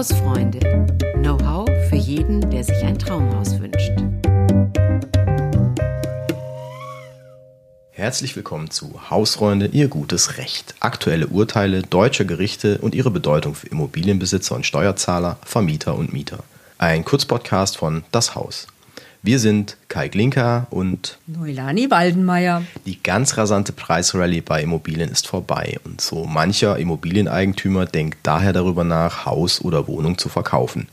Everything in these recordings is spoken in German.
Hausfreunde. Know-how für jeden, der sich ein Traumhaus wünscht. Herzlich willkommen zu Hausfreunde, Ihr gutes Recht. Aktuelle Urteile deutscher Gerichte und ihre Bedeutung für Immobilienbesitzer und Steuerzahler, Vermieter und Mieter. Ein Kurzpodcast von Das Haus. Wir sind Kai Glinka und Neulani Waldenmeier. Die ganz rasante Preisrallye bei Immobilien ist vorbei und so mancher Immobilieneigentümer denkt daher darüber nach, Haus oder Wohnung zu verkaufen.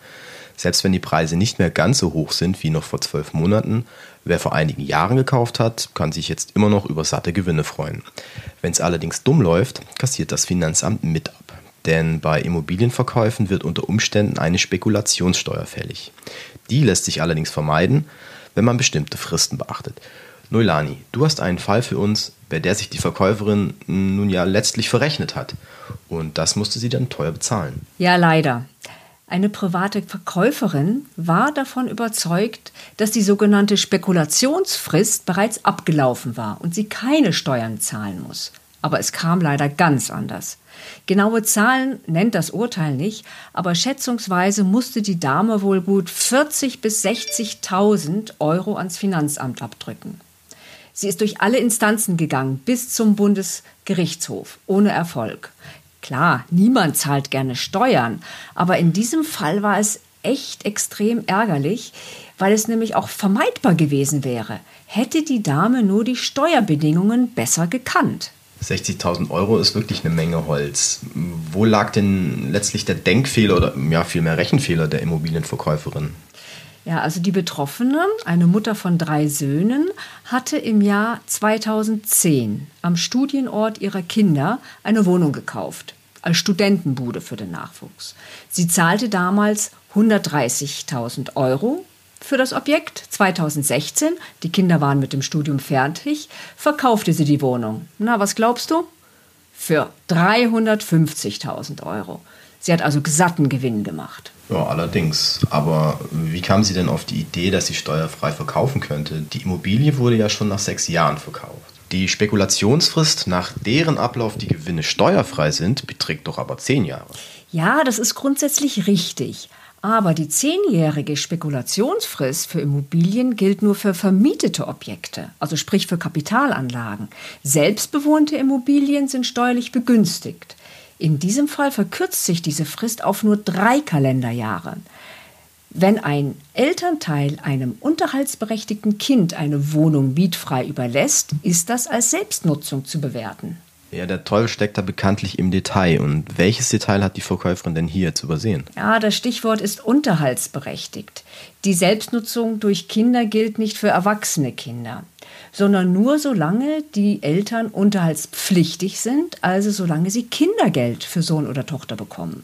Selbst wenn die Preise nicht mehr ganz so hoch sind wie noch vor zwölf Monaten, wer vor einigen Jahren gekauft hat, kann sich jetzt immer noch über satte Gewinne freuen. Wenn es allerdings dumm läuft, kassiert das Finanzamt mit ab. Denn bei Immobilienverkäufen wird unter Umständen eine Spekulationssteuer fällig. Die lässt sich allerdings vermeiden, wenn man bestimmte Fristen beachtet. Noilani, du hast einen Fall für uns, bei der sich die Verkäuferin nun ja letztlich verrechnet hat. Und das musste sie dann teuer bezahlen. Ja, leider. Eine private Verkäuferin war davon überzeugt, dass die sogenannte Spekulationsfrist bereits abgelaufen war und sie keine Steuern zahlen muss. Aber es kam leider ganz anders. Genaue Zahlen nennt das Urteil nicht, aber schätzungsweise musste die Dame wohl gut 40 bis 60.000 Euro ans Finanzamt abdrücken. Sie ist durch alle Instanzen gegangen, bis zum Bundesgerichtshof, ohne Erfolg. Klar, niemand zahlt gerne Steuern, aber in diesem Fall war es echt extrem ärgerlich, weil es nämlich auch vermeidbar gewesen wäre, hätte die Dame nur die Steuerbedingungen besser gekannt. 60.000 Euro ist wirklich eine Menge Holz. Wo lag denn letztlich der Denkfehler oder ja, vielmehr Rechenfehler der Immobilienverkäuferin? Ja, also die Betroffene, eine Mutter von drei Söhnen, hatte im Jahr 2010 am Studienort ihrer Kinder eine Wohnung gekauft, als Studentenbude für den Nachwuchs. Sie zahlte damals 130.000 Euro für das Objekt 2016, die Kinder waren mit dem Studium fertig, verkaufte sie die Wohnung. Na, was glaubst du? Für 350.000 Euro. Sie hat also gesatten Gewinn gemacht. Ja, allerdings. Aber wie kam sie denn auf die Idee, dass sie steuerfrei verkaufen könnte? Die Immobilie wurde ja schon nach sechs Jahren verkauft. Die Spekulationsfrist, nach deren Ablauf die Gewinne steuerfrei sind, beträgt doch aber zehn Jahre. Ja, das ist grundsätzlich richtig. Aber die zehnjährige Spekulationsfrist für Immobilien gilt nur für vermietete Objekte, also sprich für Kapitalanlagen. Selbstbewohnte Immobilien sind steuerlich begünstigt. In diesem Fall verkürzt sich diese Frist auf nur drei Kalenderjahre. Wenn ein Elternteil einem unterhaltsberechtigten Kind eine Wohnung mietfrei überlässt, ist das als Selbstnutzung zu bewerten. Ja, der Teufel steckt da bekanntlich im Detail. Und welches Detail hat die Verkäuferin denn hier zu übersehen? Ja, das Stichwort ist unterhaltsberechtigt. Die Selbstnutzung durch Kinder gilt nicht für erwachsene Kinder, sondern nur solange die Eltern unterhaltspflichtig sind, also solange sie Kindergeld für Sohn oder Tochter bekommen.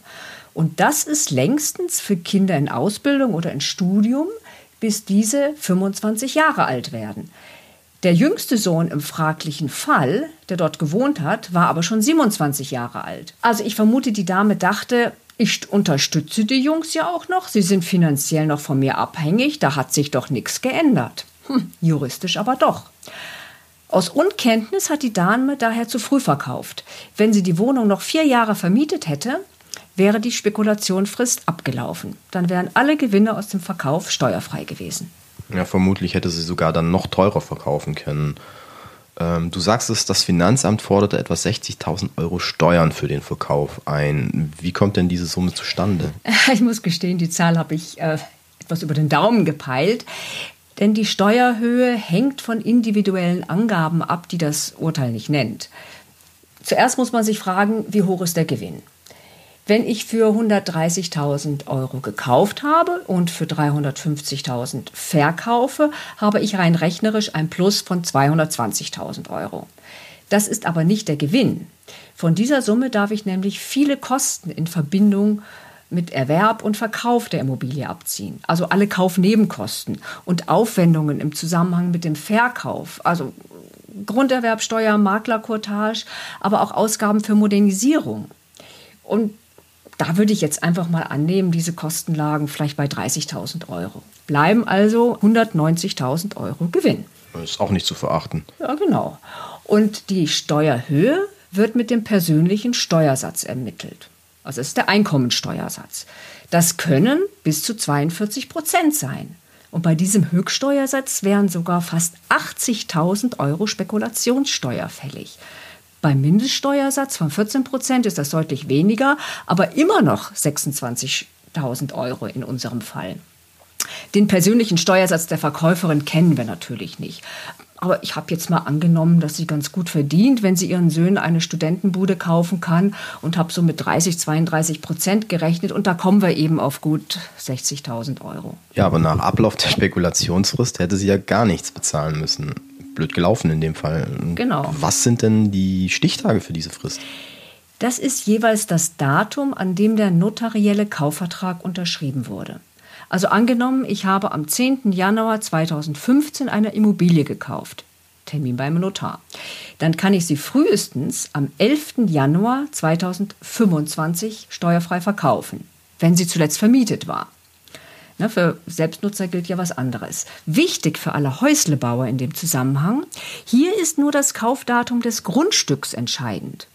Und das ist längstens für Kinder in Ausbildung oder in Studium, bis diese 25 Jahre alt werden. Der jüngste Sohn im fraglichen Fall, der dort gewohnt hat, war aber schon 27 Jahre alt. Also ich vermute, die Dame dachte, ich unterstütze die Jungs ja auch noch, sie sind finanziell noch von mir abhängig, da hat sich doch nichts geändert. Hm, juristisch aber doch. Aus Unkenntnis hat die Dame daher zu früh verkauft. Wenn sie die Wohnung noch vier Jahre vermietet hätte, wäre die Spekulationfrist abgelaufen. Dann wären alle Gewinne aus dem Verkauf steuerfrei gewesen. Ja, vermutlich hätte sie sogar dann noch teurer verkaufen können. Ähm, du sagst es, das Finanzamt forderte etwa 60.000 Euro Steuern für den Verkauf ein. Wie kommt denn diese Summe zustande? Ich muss gestehen, die Zahl habe ich äh, etwas über den Daumen gepeilt. Denn die Steuerhöhe hängt von individuellen Angaben ab, die das Urteil nicht nennt. Zuerst muss man sich fragen, wie hoch ist der Gewinn? Wenn ich für 130.000 Euro gekauft habe und für 350.000 verkaufe, habe ich rein rechnerisch ein Plus von 220.000 Euro. Das ist aber nicht der Gewinn. Von dieser Summe darf ich nämlich viele Kosten in Verbindung mit Erwerb und Verkauf der Immobilie abziehen. Also alle Kaufnebenkosten und Aufwendungen im Zusammenhang mit dem Verkauf, also Grunderwerbsteuer, Maklercourtage, aber auch Ausgaben für Modernisierung. Und da würde ich jetzt einfach mal annehmen, diese Kosten lagen vielleicht bei 30.000 Euro. Bleiben also 190.000 Euro Gewinn. Das ist auch nicht zu verachten. Ja, genau. Und die Steuerhöhe wird mit dem persönlichen Steuersatz ermittelt. Also das ist der Einkommensteuersatz. Das können bis zu 42 Prozent sein. Und bei diesem Höchststeuersatz wären sogar fast 80.000 Euro Spekulationssteuer fällig. Beim Mindeststeuersatz von 14 Prozent ist das deutlich weniger, aber immer noch 26.000 Euro in unserem Fall. Den persönlichen Steuersatz der Verkäuferin kennen wir natürlich nicht. Aber ich habe jetzt mal angenommen, dass sie ganz gut verdient, wenn sie ihren Söhnen eine Studentenbude kaufen kann und habe so mit 30, 32 Prozent gerechnet und da kommen wir eben auf gut 60.000 Euro. Ja, aber nach Ablauf der Spekulationsfrist hätte sie ja gar nichts bezahlen müssen. Blöd gelaufen in dem Fall. Genau. Was sind denn die Stichtage für diese Frist? Das ist jeweils das Datum, an dem der notarielle Kaufvertrag unterschrieben wurde. Also angenommen, ich habe am 10. Januar 2015 eine Immobilie gekauft. Termin beim Notar. Dann kann ich sie frühestens am 11. Januar 2025 steuerfrei verkaufen, wenn sie zuletzt vermietet war. Na, für Selbstnutzer gilt ja was anderes. Wichtig für alle Häuslebauer in dem Zusammenhang, hier ist nur das Kaufdatum des Grundstücks entscheidend.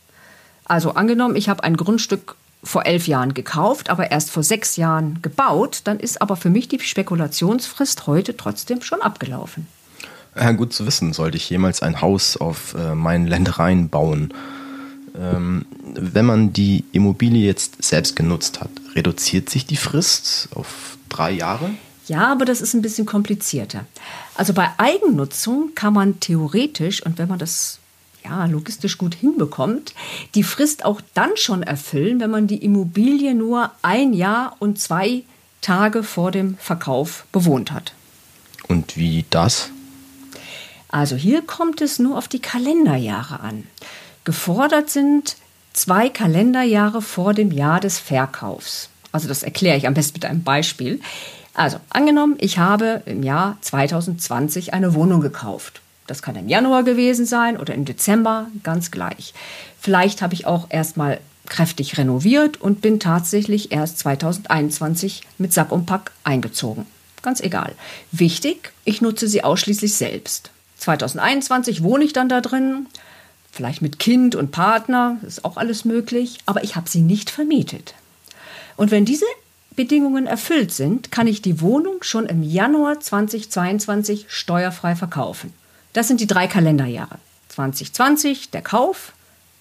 Also angenommen, ich habe ein Grundstück vor elf Jahren gekauft, aber erst vor sechs Jahren gebaut, dann ist aber für mich die Spekulationsfrist heute trotzdem schon abgelaufen. Ja, gut zu wissen, sollte ich jemals ein Haus auf äh, meinen Ländereien bauen. Ähm, wenn man die Immobilie jetzt selbst genutzt hat, reduziert sich die Frist auf drei Jahre? Ja, aber das ist ein bisschen komplizierter. Also bei Eigennutzung kann man theoretisch, und wenn man das ja, logistisch gut hinbekommt, die Frist auch dann schon erfüllen, wenn man die Immobilie nur ein Jahr und zwei Tage vor dem Verkauf bewohnt hat. Und wie das? Also hier kommt es nur auf die Kalenderjahre an. Gefordert sind zwei Kalenderjahre vor dem Jahr des Verkaufs. Also das erkläre ich am besten mit einem Beispiel. Also angenommen, ich habe im Jahr 2020 eine Wohnung gekauft. Das kann im Januar gewesen sein oder im Dezember, ganz gleich. Vielleicht habe ich auch erstmal kräftig renoviert und bin tatsächlich erst 2021 mit Sack und Pack eingezogen. Ganz egal. Wichtig, ich nutze sie ausschließlich selbst. 2021 wohne ich dann da drin, vielleicht mit Kind und Partner, ist auch alles möglich, aber ich habe sie nicht vermietet. Und wenn diese Bedingungen erfüllt sind, kann ich die Wohnung schon im Januar 2022 steuerfrei verkaufen. Das sind die drei Kalenderjahre. 2020 der Kauf,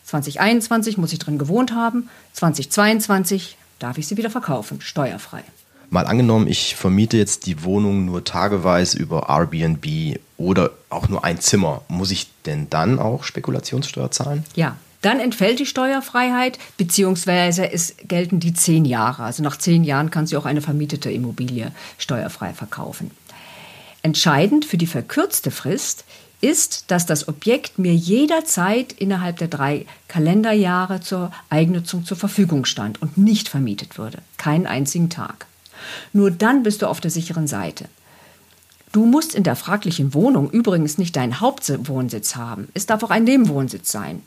2021 muss ich drin gewohnt haben, 2022 darf ich sie wieder verkaufen, steuerfrei. Mal angenommen, ich vermiete jetzt die Wohnung nur tageweise über Airbnb oder auch nur ein Zimmer. Muss ich denn dann auch Spekulationssteuer zahlen? Ja, dann entfällt die Steuerfreiheit, beziehungsweise es gelten die zehn Jahre. Also nach zehn Jahren kann sie auch eine vermietete Immobilie steuerfrei verkaufen. Entscheidend für die verkürzte Frist ist, dass das Objekt mir jederzeit innerhalb der drei Kalenderjahre zur Eigennutzung zur Verfügung stand und nicht vermietet würde. Keinen einzigen Tag. Nur dann bist du auf der sicheren Seite. Du musst in der fraglichen Wohnung übrigens nicht deinen Hauptwohnsitz haben. Es darf auch ein Nebenwohnsitz sein.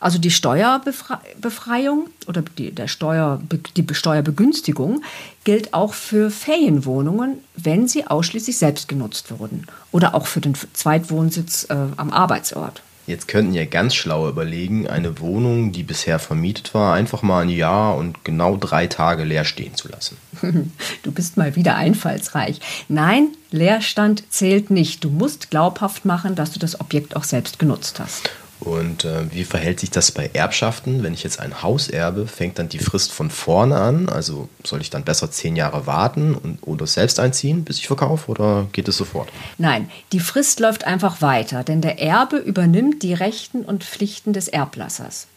Also die Steuerbefreiung oder die, der Steuer, die Steuerbegünstigung gilt auch für Ferienwohnungen, wenn sie ausschließlich selbst genutzt wurden oder auch für den Zweitwohnsitz äh, am Arbeitsort. Jetzt könnten ja ganz schlau überlegen, eine Wohnung, die bisher vermietet war, einfach mal ein Jahr und genau drei Tage leer stehen zu lassen. Du bist mal wieder einfallsreich. Nein, Leerstand zählt nicht. Du musst glaubhaft machen, dass du das Objekt auch selbst genutzt hast. Und äh, wie verhält sich das bei Erbschaften? Wenn ich jetzt ein Haus erbe, fängt dann die Frist von vorne an? Also soll ich dann besser zehn Jahre warten und, oder selbst einziehen, bis ich verkaufe oder geht es sofort? Nein, die Frist läuft einfach weiter, denn der Erbe übernimmt die Rechten und Pflichten des Erblassers.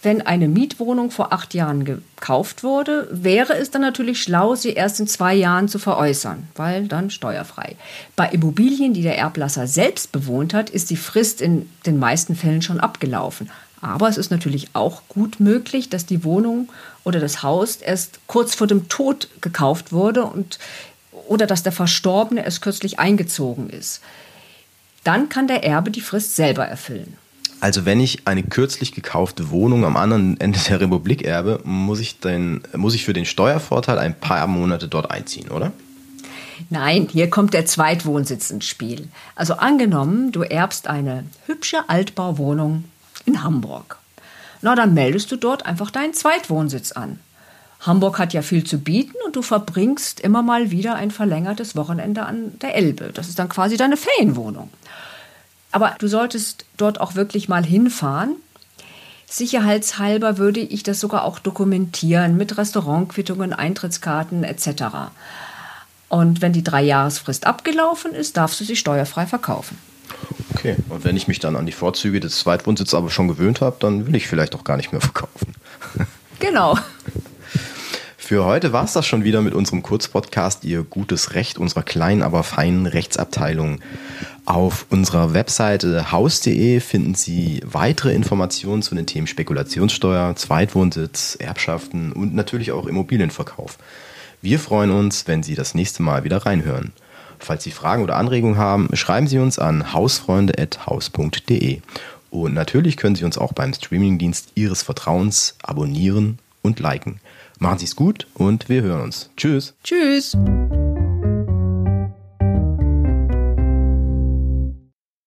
Wenn eine Mietwohnung vor acht Jahren gekauft wurde, wäre es dann natürlich schlau, sie erst in zwei Jahren zu veräußern, weil dann steuerfrei. Bei Immobilien, die der Erblasser selbst bewohnt hat, ist die Frist in den meisten Fällen schon abgelaufen. Aber es ist natürlich auch gut möglich, dass die Wohnung oder das Haus erst kurz vor dem Tod gekauft wurde und, oder dass der Verstorbene erst kürzlich eingezogen ist. Dann kann der Erbe die Frist selber erfüllen. Also wenn ich eine kürzlich gekaufte Wohnung am anderen Ende der Republik erbe, muss ich, den, muss ich für den Steuervorteil ein paar Monate dort einziehen, oder? Nein, hier kommt der Zweitwohnsitz ins Spiel. Also angenommen, du erbst eine hübsche Altbauwohnung in Hamburg. na dann meldest du dort einfach deinen Zweitwohnsitz an. Hamburg hat ja viel zu bieten und du verbringst immer mal wieder ein verlängertes Wochenende an der Elbe. Das ist dann quasi deine Ferienwohnung. Aber du solltest dort auch wirklich mal hinfahren. Sicherheitshalber würde ich das sogar auch dokumentieren mit Restaurantquittungen, Eintrittskarten etc. Und wenn die Dreijahresfrist abgelaufen ist, darfst du sie steuerfrei verkaufen. Okay, und wenn ich mich dann an die Vorzüge des Zweitwohnsitzes aber schon gewöhnt habe, dann will ich vielleicht auch gar nicht mehr verkaufen. Genau. Für heute war es das schon wieder mit unserem Kurzpodcast Ihr gutes Recht unserer kleinen, aber feinen Rechtsabteilung. Auf unserer Webseite haus.de finden Sie weitere Informationen zu den Themen Spekulationssteuer, Zweitwohnsitz, Erbschaften und natürlich auch Immobilienverkauf. Wir freuen uns, wenn Sie das nächste Mal wieder reinhören. Falls Sie Fragen oder Anregungen haben, schreiben Sie uns an hausfreunde.haus.de. Und natürlich können Sie uns auch beim Streamingdienst Ihres Vertrauens abonnieren und liken. Machen Sie es gut und wir hören uns. Tschüss. Tschüss.